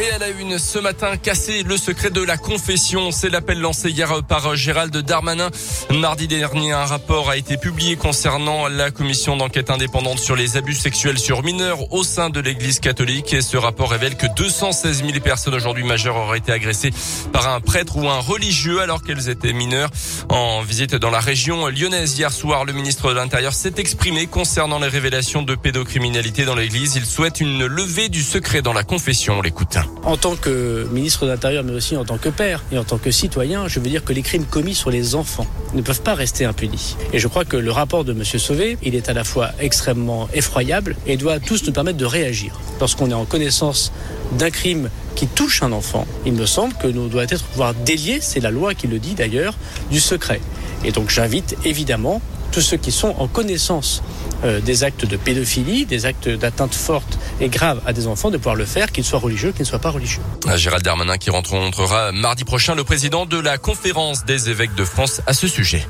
Et elle a une ce matin cassé le secret de la confession. C'est l'appel lancé hier par Gérald Darmanin. Mardi dernier, un rapport a été publié concernant la commission d'enquête indépendante sur les abus sexuels sur mineurs au sein de l'église catholique. Et ce rapport révèle que 216 000 personnes aujourd'hui majeures auraient été agressées par un prêtre ou un religieux alors qu'elles étaient mineures. En visite dans la région lyonnaise hier soir, le ministre de l'Intérieur s'est exprimé concernant les révélations de pédocriminalité dans l'église. Il souhaite une levée du secret dans la confession. On l'écoute. En tant que ministre de l'Intérieur, mais aussi en tant que père et en tant que citoyen, je veux dire que les crimes commis sur les enfants ne peuvent pas rester impunis. Et je crois que le rapport de M. Sauvé, il est à la fois extrêmement effroyable et doit tous nous permettre de réagir. Lorsqu'on est en connaissance d'un crime qui touche un enfant, il me semble que nous doit être pouvoir délier, c'est la loi qui le dit d'ailleurs, du secret. Et donc j'invite évidemment tous ceux qui sont en connaissance euh, des actes de pédophilie, des actes d'atteinte forte et grave à des enfants, de pouvoir le faire, qu'ils soient religieux, qu'ils ne soient pas religieux. Ah, Gérald Darmanin qui rencontrera mardi prochain le président de la conférence des évêques de France à ce sujet.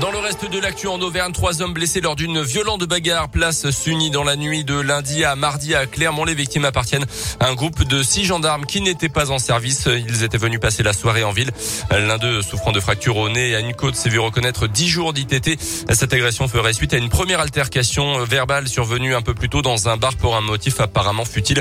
Dans le reste de l'actu en Auvergne, trois hommes blessés lors d'une violente bagarre. Place Sunny dans la nuit de lundi à mardi à Clermont. Les victimes appartiennent à un groupe de six gendarmes qui n'étaient pas en service. Ils étaient venus passer la soirée en ville. L'un d'eux, souffrant de fractures au nez et à une côte, s'est vu reconnaître dix jours d'ITT. Cette agression ferait suite à une première altercation verbale survenue un peu plus tôt dans un bar pour un motif apparemment futile.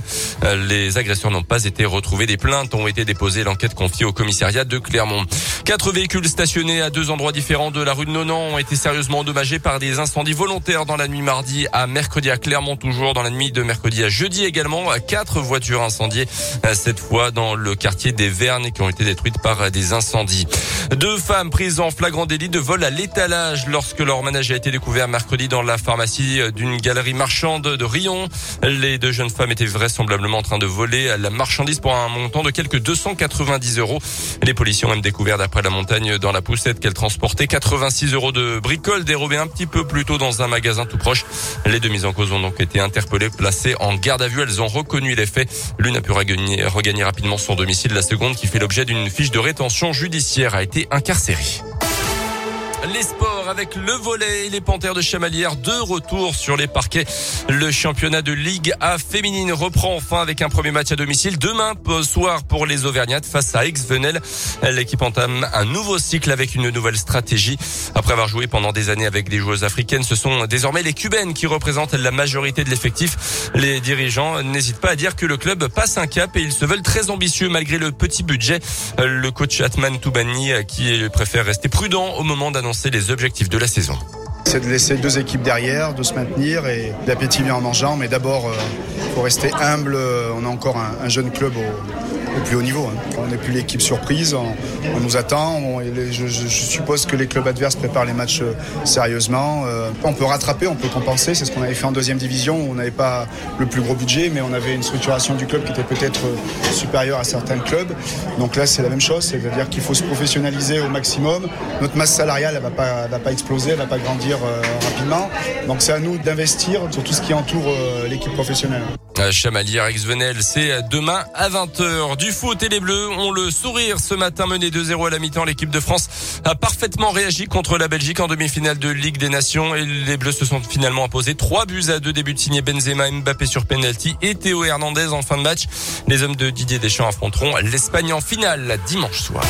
Les agresseurs n'ont pas été retrouvés. Des plaintes ont été déposées. L'enquête confiée au commissariat de Clermont. Quatre véhicules stationnés à deux endroits différents de la rue de Ont été sérieusement endommagés par des incendies volontaires dans la nuit mardi à mercredi à Clermont, toujours dans la nuit de mercredi à jeudi également. Quatre voitures incendiées, cette fois dans le quartier des Vernes qui ont été détruites par des incendies. Deux femmes prises en flagrant délit de vol à l'étalage lorsque leur ménage a été découvert mercredi dans la pharmacie d'une galerie marchande de Rion. Les deux jeunes femmes étaient vraisemblablement en train de voler la marchandise pour un montant de quelques 290 euros. Les policiers ont même découvert d'après la montagne dans la poussette qu'elles transportaient 86 euros de bricoles dérobées un petit peu plus tôt dans un magasin tout proche. Les deux mises en cause ont donc été interpellées, placées en garde à vue. Elles ont reconnu les faits. L'une a pu regagner, rapidement son domicile. La seconde, qui fait l'objet d'une fiche de rétention judiciaire, a été incarcérée. Avec le volet et les Panthères de Chamalières de retour sur les parquets. Le championnat de Ligue A féminine reprend enfin avec un premier match à domicile demain soir pour les Auvergnates face à Aix-Venel. L'équipe entame un nouveau cycle avec une nouvelle stratégie. Après avoir joué pendant des années avec des joueuses africaines, ce sont désormais les Cubaines qui représentent la majorité de l'effectif. Les dirigeants n'hésitent pas à dire que le club passe un cap et ils se veulent très ambitieux malgré le petit budget. Le coach Atman Toubani qui préfère rester prudent au moment d'annoncer les objectifs de la saison. C'est de laisser deux équipes derrière, de se maintenir et d'appétit vient en mangeant. Mais d'abord, il euh, faut rester humble. On a encore un, un jeune club au, plus haut niveau. Hein. On n'est plus l'équipe surprise, on, nous attend. Je, suppose que les clubs adverses préparent les matchs euh, sérieusement. Euh, on peut rattraper, on peut compenser. C'est ce qu'on avait fait en deuxième division. Où on n'avait pas le plus gros budget, mais on avait une structuration du club qui était peut-être supérieure à certains clubs. Donc là, c'est la même chose. C'est-à-dire qu'il faut se professionnaliser au maximum. Notre masse salariale, elle va pas, va pas exploser, elle va pas grandir euh, rapidement. Donc c'est à nous d'investir sur tout ce qui entoure euh, l'équipe professionnelle. Chamalière ex-Venel, c'est demain à 20h. Du foot et les Bleus ont le sourire ce matin mené 2-0 à la mi-temps. L'équipe de France a parfaitement réagi contre la Belgique en demi-finale de Ligue des Nations et les Bleus se sont finalement imposés 3 buts à 2 débuts de signé Benzema, Mbappé sur penalty et Théo Hernandez en fin de match. Les hommes de Didier Deschamps affronteront l'Espagne en finale dimanche soir.